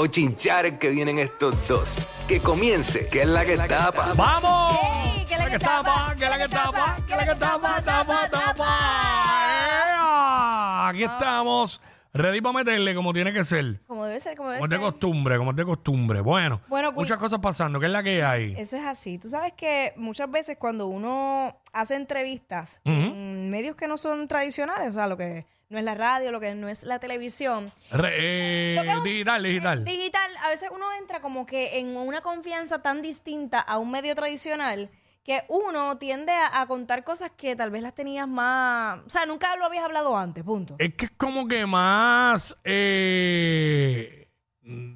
o chinchares que vienen estos dos. Que comience, que es la que tapa. ¡Vamos! Que la que tapa, que la que tapa, que la que tapa, tapa, tapa. ¡Ea! Aquí estamos, ready para meterle como tiene que ser. Como debe ser, como debe Como es de ser. costumbre, como es de costumbre. Bueno, Bueno, cu- muchas cosas pasando. ¿Qué es la que hay? Eso es así. Tú sabes que muchas veces cuando uno hace entrevistas en medios que no son tradicionales, o sea, lo que no es la radio, lo que no es la televisión, Re- eh, Lo que es un- digital, digital. digital, a veces uno entra como que en una confianza tan distinta a un medio tradicional que uno tiende a, a contar cosas que tal vez las tenías más... O sea, nunca lo habías hablado antes, punto. Es que es como que más eh,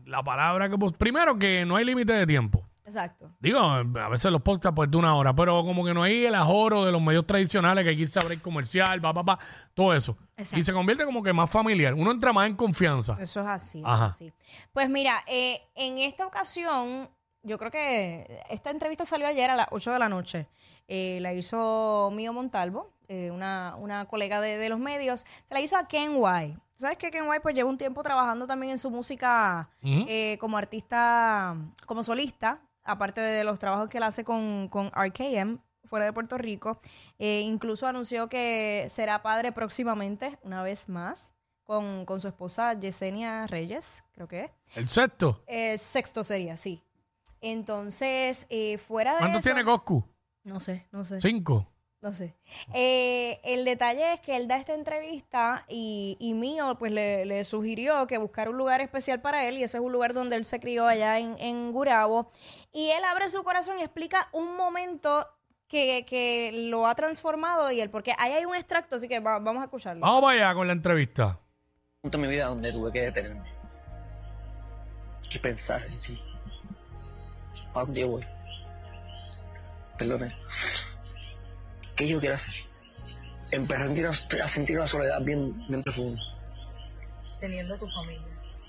la palabra que pues, primero que no hay límite de tiempo. Exacto. Digo, a veces los podcasts pues de una hora, pero como que no hay el ajoro de los medios tradicionales que hay que irse a abrir comercial, pa, pa, pa, todo eso. Exacto. Y se convierte como que más familiar. Uno entra más en confianza. Eso es así, Ajá. es así. Pues mira, eh, en esta ocasión, yo creo que esta entrevista salió ayer a las 8 de la noche. Eh, la hizo Mío Montalvo, eh, una, una colega de, de los medios. Se la hizo a Ken White. ¿Sabes que Ken White pues lleva un tiempo trabajando también en su música eh, como artista, como solista, aparte de los trabajos que él hace con, con RKM fuera de Puerto Rico. Eh, incluso anunció que será padre próximamente, una vez más, con, con su esposa Yesenia Reyes, creo que es. El sexto. Sexto sería, sí. Entonces, eh, fuera de ¿Cuántos eso- tiene Coscu? No sé, no sé. Cinco. No sé. Eh, el detalle es que él da esta entrevista y, y mío pues le, le sugirió que buscara un lugar especial para él y ese es un lugar donde él se crió allá en, en Gurabo. Y él abre su corazón y explica un momento que, que lo ha transformado y el porque ahí hay un extracto, así que va- vamos a escucharlo. Vamos para allá con la entrevista. punto en mi vida donde tuve que detenerme y pensar en sí. ¿A dónde yo voy? Perdone. ¿Qué yo quiero hacer? Empecé a sentir, a sentir una soledad bien, bien profunda, teniendo tu familia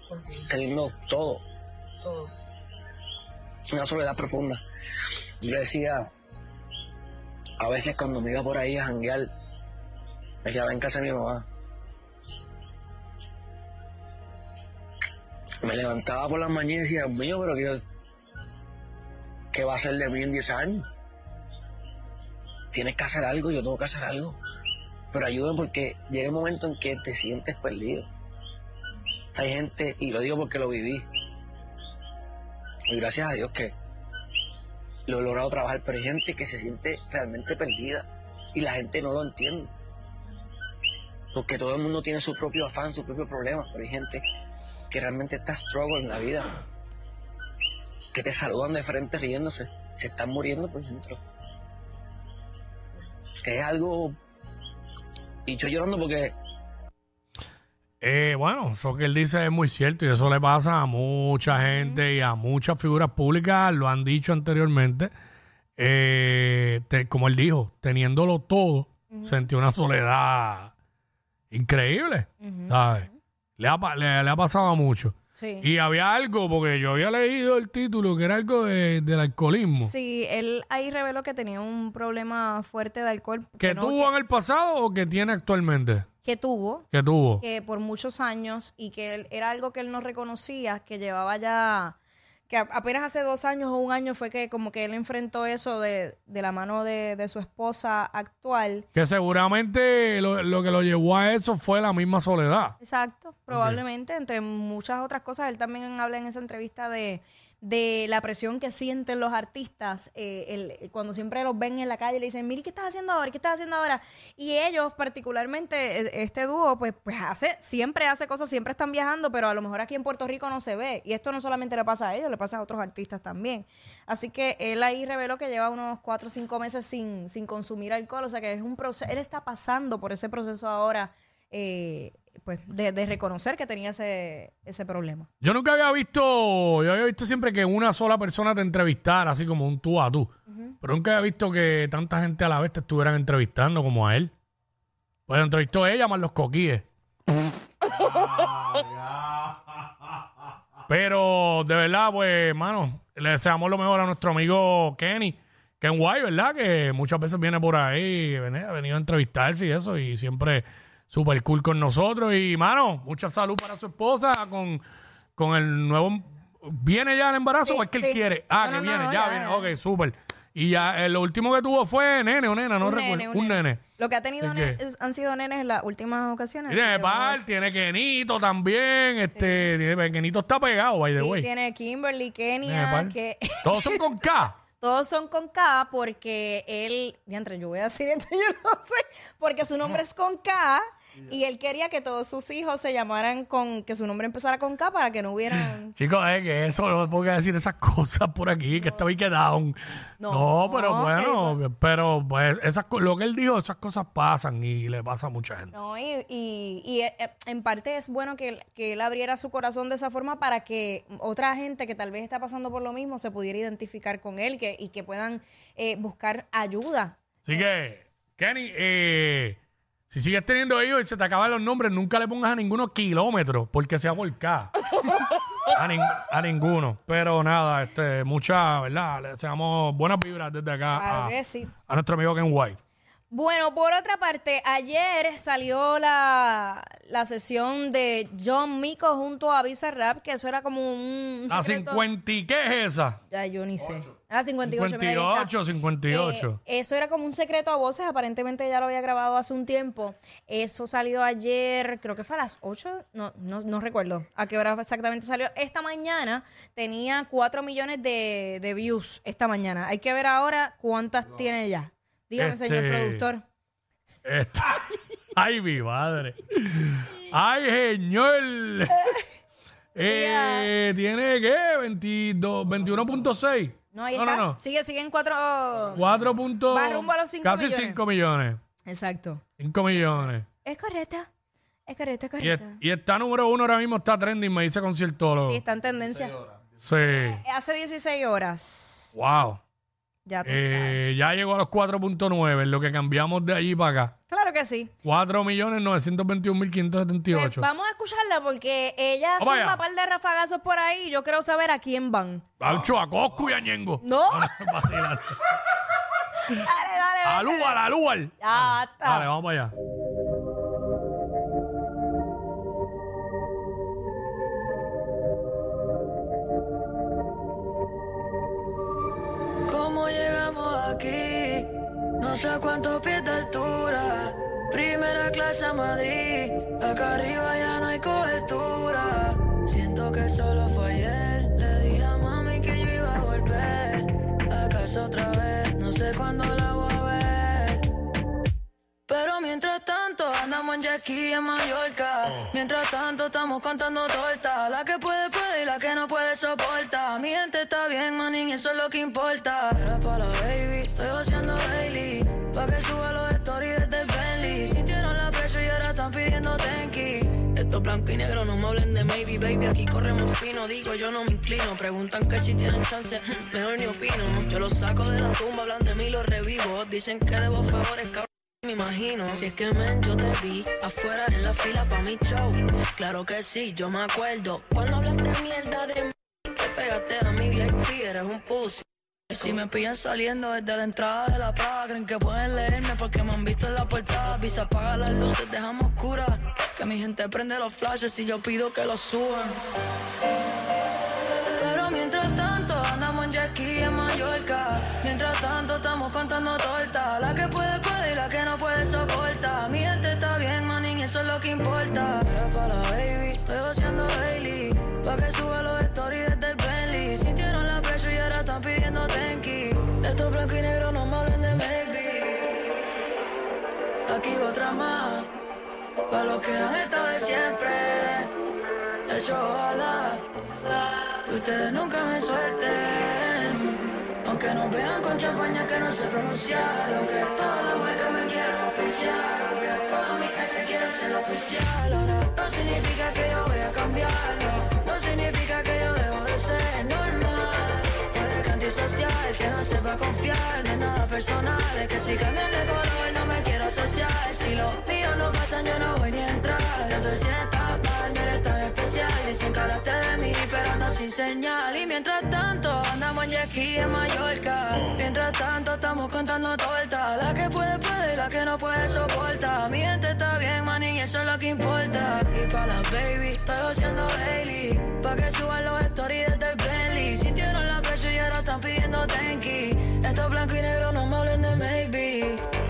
contigo, teniendo todo, todo. una soledad profunda. Yo decía, a veces cuando me iba por ahí a janguear, me quedaba en casa de mi mamá. Me levantaba por las mañanas y decía, mío, pero ¿qué, ¿qué va a ser de mí en 10 años? Tienes que hacer algo, yo tengo que hacer algo. Pero ayúdame porque llega un momento en que te sientes perdido. Hay gente, y lo digo porque lo viví, y gracias a Dios que lo he logrado trabajar, pero hay gente que se siente realmente perdida y la gente no lo entiende. Porque todo el mundo tiene su propio afán, su propio problema, pero hay gente que realmente está struggle en la vida, que te saludan de frente riéndose, se están muriendo por dentro. Es algo... Y yo llorando porque Eh, bueno, eso que él dice es muy cierto y eso le pasa a mucha gente y a muchas figuras públicas, lo han dicho anteriormente. Eh, te- como él dijo, teniéndolo todo, sentí una soledad increíble, ¿sabes? Le ha, le- le ha pasado a mucho. Sí. Y había algo, porque yo había leído el título, que era algo de- del alcoholismo. Sí, él ahí reveló que tenía un problema fuerte de alcohol. ¿Que no, tuvo en el pasado o que tiene actualmente? que tuvo, Que tuvo. que por muchos años y que él- era algo que él no reconocía, que llevaba ya, que apenas hace dos años o un año fue que como que él enfrentó eso de, de la mano de, de su esposa actual. Que seguramente lo, lo que lo llevó a eso fue la misma soledad. Exacto, probablemente, entre muchas otras cosas, él también habla en esa entrevista de, de la presión que sienten los artistas eh, el- cuando siempre los ven en la calle y le dicen, mire, ¿qué estás haciendo ahora? ¿Qué estás haciendo ahora? Y ellos, particularmente, eh, este dúo, pues, pues hace, siempre hace cosas, siempre están viajando, pero a lo mejor aquí en Puerto Rico no se ve. Y esto no solamente le pasa a ellos, le pasa a otros artistas también. Así que él ahí reveló que lleva unos cuatro o cinco meses sin, sin consumir alcohol, o sea que es un proceso, él está pasando por ese proceso ahora. eh, pues de, de reconocer que tenía ese, ese problema. Yo nunca había visto, yo había visto siempre que una sola persona te entrevistara, así como un tú a tú. Pero nunca había visto que tanta gente a la vez te estuvieran entrevistando como a él. Pues lo entrevistó ella más los coquíes. Pero de verdad, pues, hermano, le deseamos lo mejor a nuestro amigo Kenny. Ken White, ¿verdad? Que muchas veces viene por ahí, ha venido a entrevistarse y eso, y siempre súper cool con nosotros. Y, mano, mucha salud para su esposa con con el nuevo... ¿Viene ya el embarazo Sí, o es que él sí. quiere? Ah, No, que no, viene, no, ya, ya, viene. ya. Ok, súper. Y ya, eh, lo último que tuvo fue nene o nena, no Un recuerdo. nene, un nene. Lo que ha tenido Así ne- que- es- han sido nenes en las últimas ocasiones. Tiene así que vamos a ver Nepal, tiene Kenito también. Este, tiene- Kenito está pegado, by the way. tiene Kimberly, Kenia, Nepal. que Todos son con K. todos son con K porque él, diantre, yo voy a decir esto, yo no sé, porque su nombre es con K y él quería que todos sus hijos se llamaran con, que su nombre empezara con K para que no hubieran... Chicos, es que eso no puedo decir esas cosas por aquí, que está que down. No, No, pero bueno, pero pues esas lo que él dijo, esas cosas pasan y le pasa a mucha gente. No, y, y- y, eh, eh, en parte es bueno que, él- que él abriera su corazón de esa forma para que otra gente que tal vez está pasando por lo mismo se pudiera identificar con él que, y que puedan eh, buscar ayuda. Así que, Kenny, eh, si sigues teniendo hijos y se te acaban los nombres, nunca le pongas a ninguno kilómetros, porque sea por K. A, nin- a ninguno. Pero nada, este, mucha, ¿verdad? Le deseamos buenas vibras desde acá Claro a, que sí. a nuestro amigo Ken White. Bueno, por otra parte, ayer salió la, la sesión de John Mico junto a Visa Rap, que eso era como un, un A secreto- 50 y qué es esa? Ya, yo ni sé. Ah, 58. mira, ahí está. 58, 58. Eh, eso era como un secreto a voces, aparentemente ya lo había grabado hace un tiempo. Eso salió ayer, creo que fue a las 8, no, no, no recuerdo a qué hora exactamente salió. Esta mañana tenía 4 millones de, de views, esta mañana. Hay que ver ahora cuántas tiene ya. Dígame, Este- señor productor. Esta- Ay, mi madre. Ay, señor. Eh, ¿Tiene qué? 22, 21.6. No, ahí no, está. no, no. Sigue, sigue en 4... 4. punto- Va rumbo a los cinco Casi millones. 5 millones. Exacto. 5 millones. Es correcta. Es correcta, es Y, es- correcta. y está número uno ahora mismo, está trending, me dice conciertólogo. Sí, está en tendencia. Sí. Hace 16 horas. Wow. Ya tú sabes. Eh, ya llegó a los 4.9, lo que cambiamos de allí para acá. Claro que sí. 4.921.578. Pues vamos a escucharla porque ella suma allá. un par de rafagazos por ahí y yo quiero saber a quién van. Alcho, a Coscu y a Ñengo. No. Vacilando. dale, dale, A dale. Lual, a Lual. Ya está. Dale, vamos para allá. Aquí? No sé cuántos pies de altura. Primera clase a Madrid. Acá arriba ya no hay cobertura. Siento que solo fue ayer. Le dije a mami que yo iba a volver. A casa otra vez. No sé cuándo la voy a ver. Pero mientras andamos en Jackie en Mallorca. Mientras tanto estamos contando tortas. La que puede puede y la que no puede soporta. Mi gente está bien, manín, eso es lo que importa. Era para la baby, estoy haciendo daily. Pa' que suba los stories desde el Bentley. Sintieron la presión y ahora están pidiendo tenki. Esto es blanco y negro, no me hablen de maybe, baby. Aquí corremos fino, digo yo no me inclino. Preguntan que si tienen chance, mejor ni opino. Yo los saco de la tumba, hablan de mí, los revivo. Dicen que debo favores, cabrón. Me imagino, si es que men, yo te vi afuera en la fila pa' mi show. Claro que sí, yo me acuerdo. Cuando hablaste mierda de mí, te pegaste a mi VIP, eres un pussy. Y si me pillan saliendo desde la entrada de la plaza, creen que pueden leerme porque me han visto en la portada. Visa apaga las luces, dejamos oscuras. Que mi gente prende los flashes y yo pido que los suban. Pero mientras tanto andamos en Jackie en Mallorca. Lo que importa. Era para la baby, estoy haciendo daily. Pa' que suba los stories desde el Bentley. Sintieron la presión y ahora están pidiendo tenki. Esto es blanco y negro, no me hablen de maybe. Aquí otra más. Pa' los que han estado de siempre. Eso ojalá que ustedes nunca me suelten. Aunque nos vean con champaña que no sé pronunciar. Aunque toda la marca me quieran oficial. Casa quiera ser oficial. Ahora no significa que yo voy a cambiar. No, significa que yo dejo de ser normal. Puede que antisocial, que no sepa confiar. No es nada personal. Es que si cambian de color no me quiero asociar. Si los míos no pasan, yo no voy ni a entrar. No te sientas mal, no eres Dicen que hablaste de mí, pero ando sin señal. Y mientras tanto, andamos en aquí en Mallorca. Mientras tanto, estamos contando torta. La que puede, puede y la que no puede, soporta. Mi gente está bien, man, y eso es lo que importa. Y para las baby, estoy haciendo daily. Pa' que suban los stories desde el Bentley. Sintieron la presión y ahora están pidiendo tenki. Esto blanco y negro, no me hablen de maybe.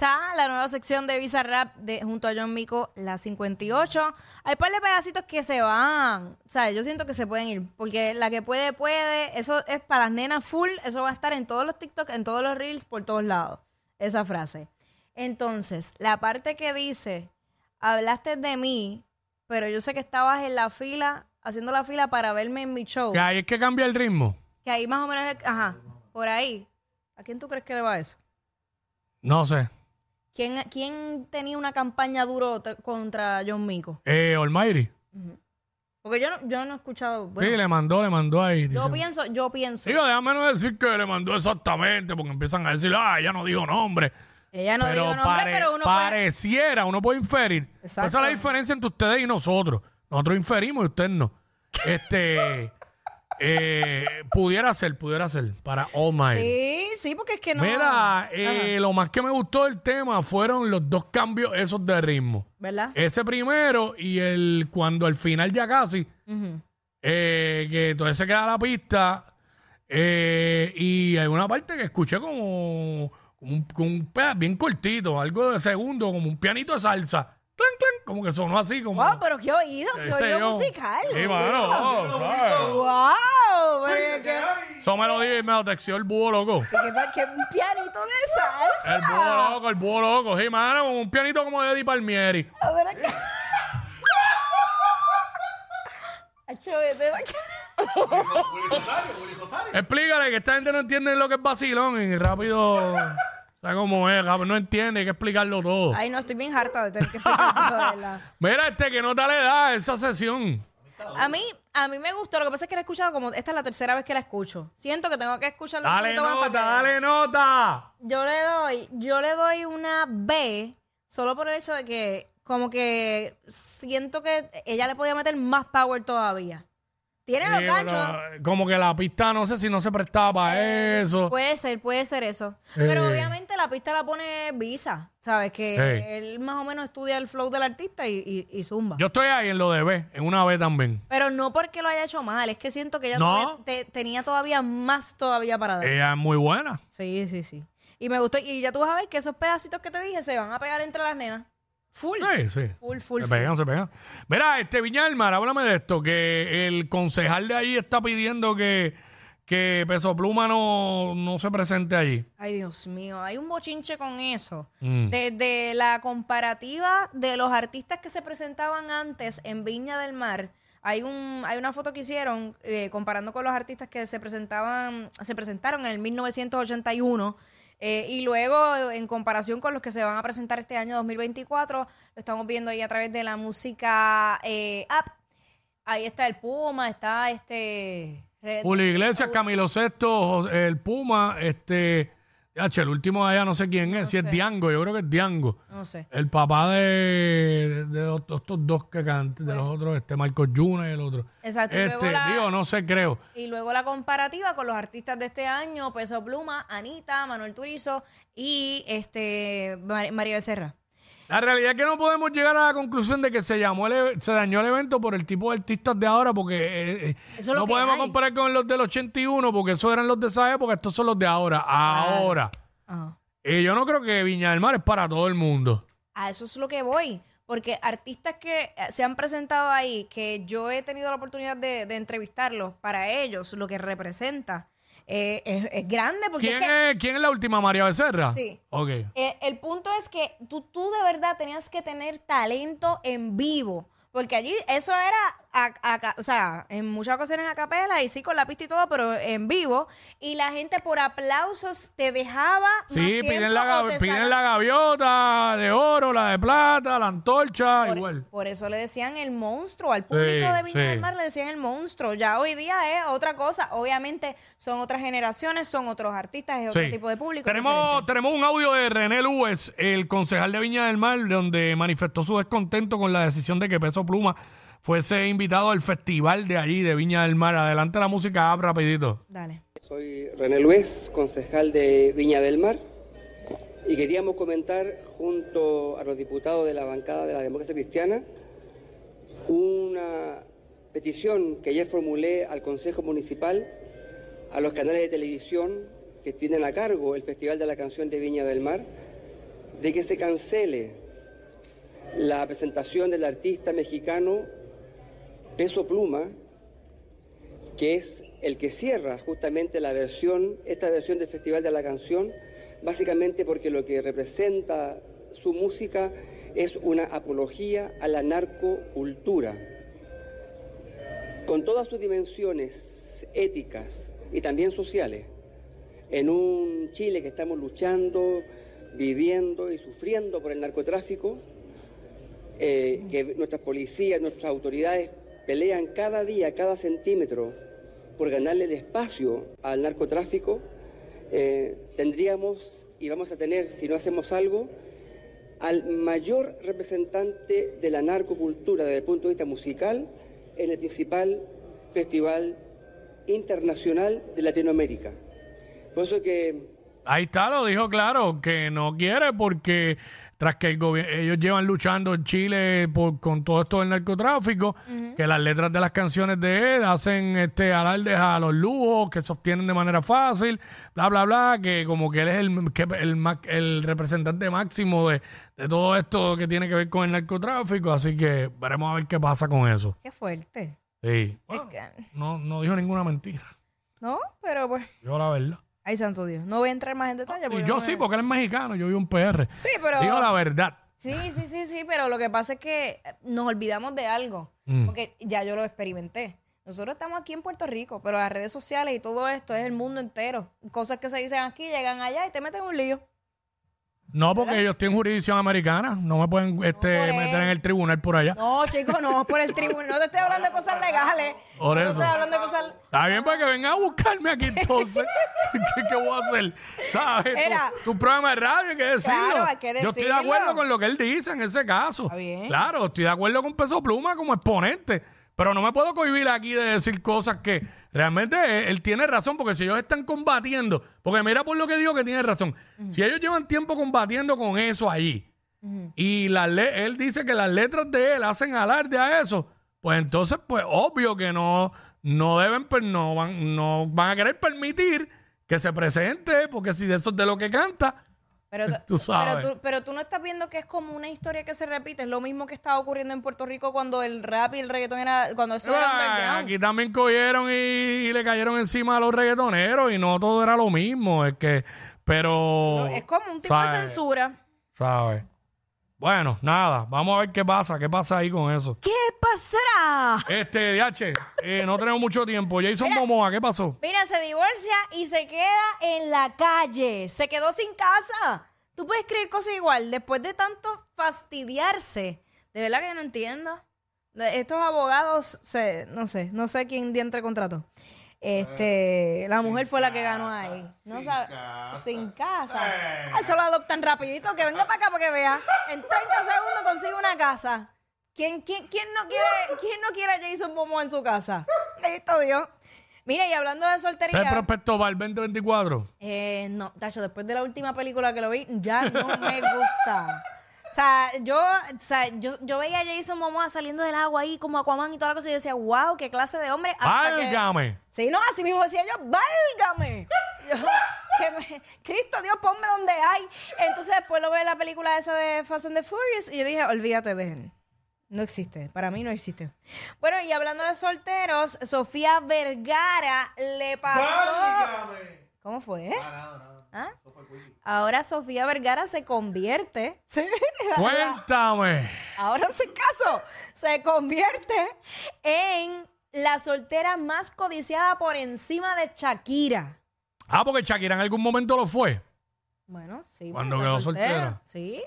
Está la nueva sección de Visa Rap de, junto a John Mico, la 58. Hay par de pedacitos que se van. O sea, yo siento que se pueden ir. Porque la que puede, puede. Eso es para las nenas full. Eso va a estar en todos los TikTok, en todos los Reels, por todos lados. Esa frase. Entonces, la parte que dice, hablaste de mí, pero yo sé que estabas en la fila, haciendo la fila para verme en mi show. Que ahí es que cambia el ritmo. Que ahí más o menos, ajá, por ahí. ¿A quién tú crees que le va eso? No sé. ¿Quién, quién tenía una campaña duro contra John Mico? Eh, Almighty. Porque yo no, yo no he escuchado. bueno, sí, le mandó, le mandó ahí. yo pienso, yo pienso. Digo, déjame no decir que le mandó exactamente, porque empiezan a decir, ah, ella no dijo nombre. Ella no pero dijo nombre, pare- pero uno puede- pareciera, uno puede inferir. Exacto. Esa es la diferencia entre ustedes y nosotros. Nosotros inferimos y ustedes no. Este, eh, pudiera ser, pudiera ser, para All Might. Sí, sí, porque es que no. Mira, eh, lo más que me gustó del tema fueron los dos cambios esos de ritmo. ¿Verdad? Ese primero y el cuando al final ya casi, Ujú. eh, que entonces se queda la pista eh, y hay una parte que escuché como, como un, como un peda- bien cortito, algo de segundo, como un pianito de salsa. Como que sonó así, como... Wow, pero qué oído, qué oído yo. musical. Sí, mano, oh, ¿sabes? Wow, pero qué, Eso me lo dije y me lo texteó el búho loco. qué, qué un pianito de salsa. El búho loco, el búho loco. Sí, mano, como un pianito como de Eddie Palmieri. A ver acá. Explícale que esta gente no entiende lo que es vacilón y rápido. O sea, como es, no entiende, hay que explicarlo todo. Ay, no, estoy bien harta de tener que explicar de verdad. Mira, este que nota le da esa sesión. A mí, a mí me gustó. Lo que pasa es que la he escuchado como... Esta es la tercera vez que la escucho. Siento que tengo que escucharla un Dale poquito más nota, para que- dale nota. Yo le doy... Yo le doy una B solo por el hecho de que como que siento que ella le podía meter más power todavía. Tiene los Sí, ganchos. pero, como que la pista, no sé si no se prestaba para eso. Puede ser, puede ser eso. Pero Eh. obviamente la pista la pone Visa, ¿sabes? Que Hey. él más o menos estudia el flow del artista y, y- y zumba. Yo estoy ahí en lo de B, en una B también. Pero no porque lo haya hecho mal, es que siento que ella No. todavía te- tenía todavía más todavía para dar. Ella es muy buena. Sí, sí, sí. Y me gustó. Y ya tú vas a ver que esos pedacitos que te dije se van a pegar entre las nenas. Full. Sí, sí. Full, full, Se full. pegan, se pegan. Mira, este Viñalmar, háblame de esto, que el concejal de ahí está pidiendo que, que Peso Pluma no, no se presente allí. Ay, Dios mío, hay un bochinche con eso. Mm. Desde la comparativa de los artistas que se presentaban antes en Viña del Mar, hay un hay una foto que hicieron eh, comparando con los artistas que se presentaban se presentaron en el 1981 eh, y luego en comparación con los que se van a presentar este año 2024 lo estamos viendo ahí a través de la música eh, app. Ahí está el Puma está este Julio Iglesias, Camilo José- el Puma, este... H, el último de allá no sé quién es, si es. Diango, yo creo que es Diango. no sé El papá de, de estos dos que cantan, de los otros, este Marcos Juna y el otro. Exacto, Este, la- digo, no sé, creo. Y luego la comparativa con los artistas de este año, Peso Pluma, Anita, Manuel Turizo y este Mar- María Becerra. La realidad es que no podemos llegar a la conclusión de que se llamó el e- se dañó el evento por el tipo de artistas de ahora, porque eh, eh, Eso es lo no podemos hay. comparar con los del 81, porque esos eran los de esa época, estos son los de ahora. Ahora. Ajá. Eh, yo no creo que Viña del Mar es para todo el mundo. A eso es lo que voy. Porque artistas que eh, se han presentado ahí, que yo he tenido la oportunidad de, de entrevistarlos, para ellos lo que representa eh, es, es grande. Porque ¿Quién es que es, ¿Quién es la última, María Becerra? Sí. Ok. Eh, el punto es que tú, tú de verdad tenías que tener talento en vivo Porque allí eso era, a- a o sea, en muchas ocasiones a capela y sí con la pista y todo, pero en vivo. Y la gente por aplausos te dejaba. Sí, piden la, piden la gaviota de oro, la de plata, la antorcha, Por, igual. por eso le decían el monstruo. Al público Sí, de Viña sí. del Mar le decían el monstruo. Ya hoy día es otra cosa. Obviamente son otras generaciones, son otros artistas, es otro Sí. tipo de público. Tenemos, diferente. tenemos un audio de René Lues, el concejal de Viña del Mar, donde manifestó su descontento con la decisión de que Peso Pluma fuese invitado al festival de allí, de Viña del Mar. Adelante la música, app, rapidito. Dale. Soy René Luez, concejal de Viña del Mar, y queríamos comentar junto a los diputados de la bancada de la democracia cristiana una petición que ayer formulé al Consejo Municipal, a los canales de televisión que tienen a cargo el Festival de la Canción de Viña del Mar, de que se cancele la presentación del artista mexicano Peso Pluma, que es el que cierra justamente la versión, esta versión del Festival de la Canción, básicamente porque lo que representa su música es una apología a la narcocultura, con todas sus dimensiones éticas y también sociales, en un Chile que estamos luchando, viviendo y sufriendo por el narcotráfico, eh, que nuestras policías, nuestras autoridades pelean cada día, cada centímetro por ganarle el espacio al narcotráfico, eh, tendríamos y vamos a tener, si no hacemos algo, al mayor representante de la narcocultura desde el punto de vista musical en el principal festival internacional de Latinoamérica. Por eso que Ahí está, lo dijo claro, que no quiere porque tras que el gobi- ellos llevan luchando en Chile por, con todo esto del narcotráfico, que las letras de las canciones de él hacen este alardes a los lujos que se obtienen de manera fácil, bla, bla, bla, que como que él es el, que el, representante máximo de, de todo esto que tiene que ver con el narcotráfico, así que veremos a ver qué pasa con eso. Qué fuerte. Sí. No, no dijo ninguna mentira, no, pero pues. dijo la verdad. Ay, santo Dios. No voy a entrar más en detalle. Porque yo no sí, me- porque él es mexicano, yo vivo en PR. Sí, pero. Digo la verdad. Sí, sí, sí, sí, pero lo que pasa es que nos olvidamos de algo, Mm. porque ya yo lo experimenté. Nosotros estamos aquí en Puerto Rico, pero las redes sociales y todo esto es el mundo entero. Cosas que se dicen aquí llegan allá y te meten en un lío. No, porque ellos tienen jurisdicción americana. No me pueden este, por meter en el tribunal por allá. No, chicos, no, por el tribunal. No te estoy hablando de cosas legales. Por no eso. estoy hablando de cosas. Está bien, para que vengan a buscarme aquí entonces. ¿Qué, qué voy a hacer? ¿Sabes? Tu- Era- Tu, programa de radio hay que decirlo. Claro, hay que Yo estoy de acuerdo con lo que él dice en ese caso. Está bien. Claro, estoy de acuerdo con Peso Pluma como exponente. Pero no me puedo cohibir aquí de decir cosas que realmente él, tiene razón, porque si ellos están combatiendo, porque mira por lo que digo que tiene razón, si ellos llevan tiempo combatiendo con eso allí, y le- él dice que las letras de él hacen alarde a eso, pues entonces, pues obvio que no, no deben, pues no van, no van a querer permitir que se presente, porque si de eso es de lo que canta, Pero, Tú sabes. Pero, tú, pero tú no estás viendo que es como una historia que se repite. Es lo mismo que estaba ocurriendo en Puerto Rico cuando el rap y el reggaetón era. Cuando eso era Ah, underground. aquí también cogieron y, y le cayeron encima a los reggaetoneros y no todo era lo mismo, es que, pero... Es como un tipo de censura. ¿Sabes? Bueno, nada, vamos a ver qué pasa, qué pasa ahí con eso. ¿Qué pasará? Este, DH, eh, no tenemos mucho tiempo. Jason Momoa, ¿qué pasó? Mira, se divorcia y se queda en la calle. Se quedó sin casa. Tú puedes creer cosas igual después de tanto fastidiarse. De verdad que yo no entiendo. Estos abogados, se, no sé, no sé quién entre contrato. Este, la mujer fue la que ganó ahí. No sabe, sin casa. Ah, Eso lo adoptan rapidito, que venga para acá para que vea. En 30 segundos consigue una casa. ¿Quién, quién, quién no quiere, quién no quiere a Jason Momoa en su casa? Listo, Dios. Mira, y hablando de ¿Es el soltería. prospecto para el 2024? Eh, no, Tacho, después de la última película que lo vi, ya no me gusta. O sea, yo, o sea, yo, yo veía a Jason Momoa saliendo del agua ahí como Aquaman y toda la cosa y decía, wow, qué clase de hombre. Hasta que- ¡Válgame! Sí, no, así mismo decía yo, válgame. Yo, que me- Cristo Dios, ponme donde hay. Entonces después lo veo en la película esa de Fast and the Furious y yo dije, olvídate de él. No existe, para mí no existe. Bueno, y hablando de solteros, Sofía Vergara le pasó... ¿Cómo fue? ¿Ah? Ahora Sofía Vergara se convierte. Cuéntame. Ahora se caso. Se convierte en la soltera más codiciada por encima de Shakira. Ah, porque Shakira en algún momento lo fue. Bueno, sí. Cuando porque quedó soltera. Sí,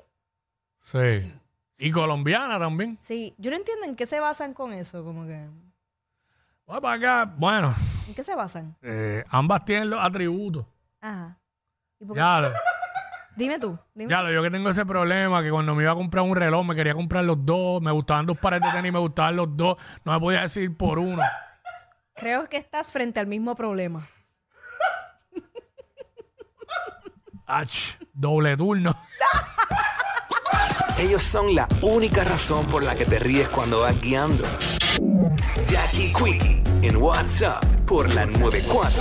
Sí. Y colombiana también. sí. Yo no entiendo en qué se basan con eso. Como que. Voy para acá. Bueno, ¿En qué se basan? eh, ambas tienen los atributos. Ajá. ¿Y por qué? Ya lo, Dime tú. Dime. ya lo, yo que tengo ese problema que cuando me iba a comprar un reloj me quería comprar los dos. Me gustaban dos pares de tenis, me gustaban los dos. No me podía decidir por uno. Creo que estás frente al mismo problema. Ach, doble turno. Ellos son la única razón por la que te ríes cuando vas guiando. Jackie Quickie en WhatsApp por la 94.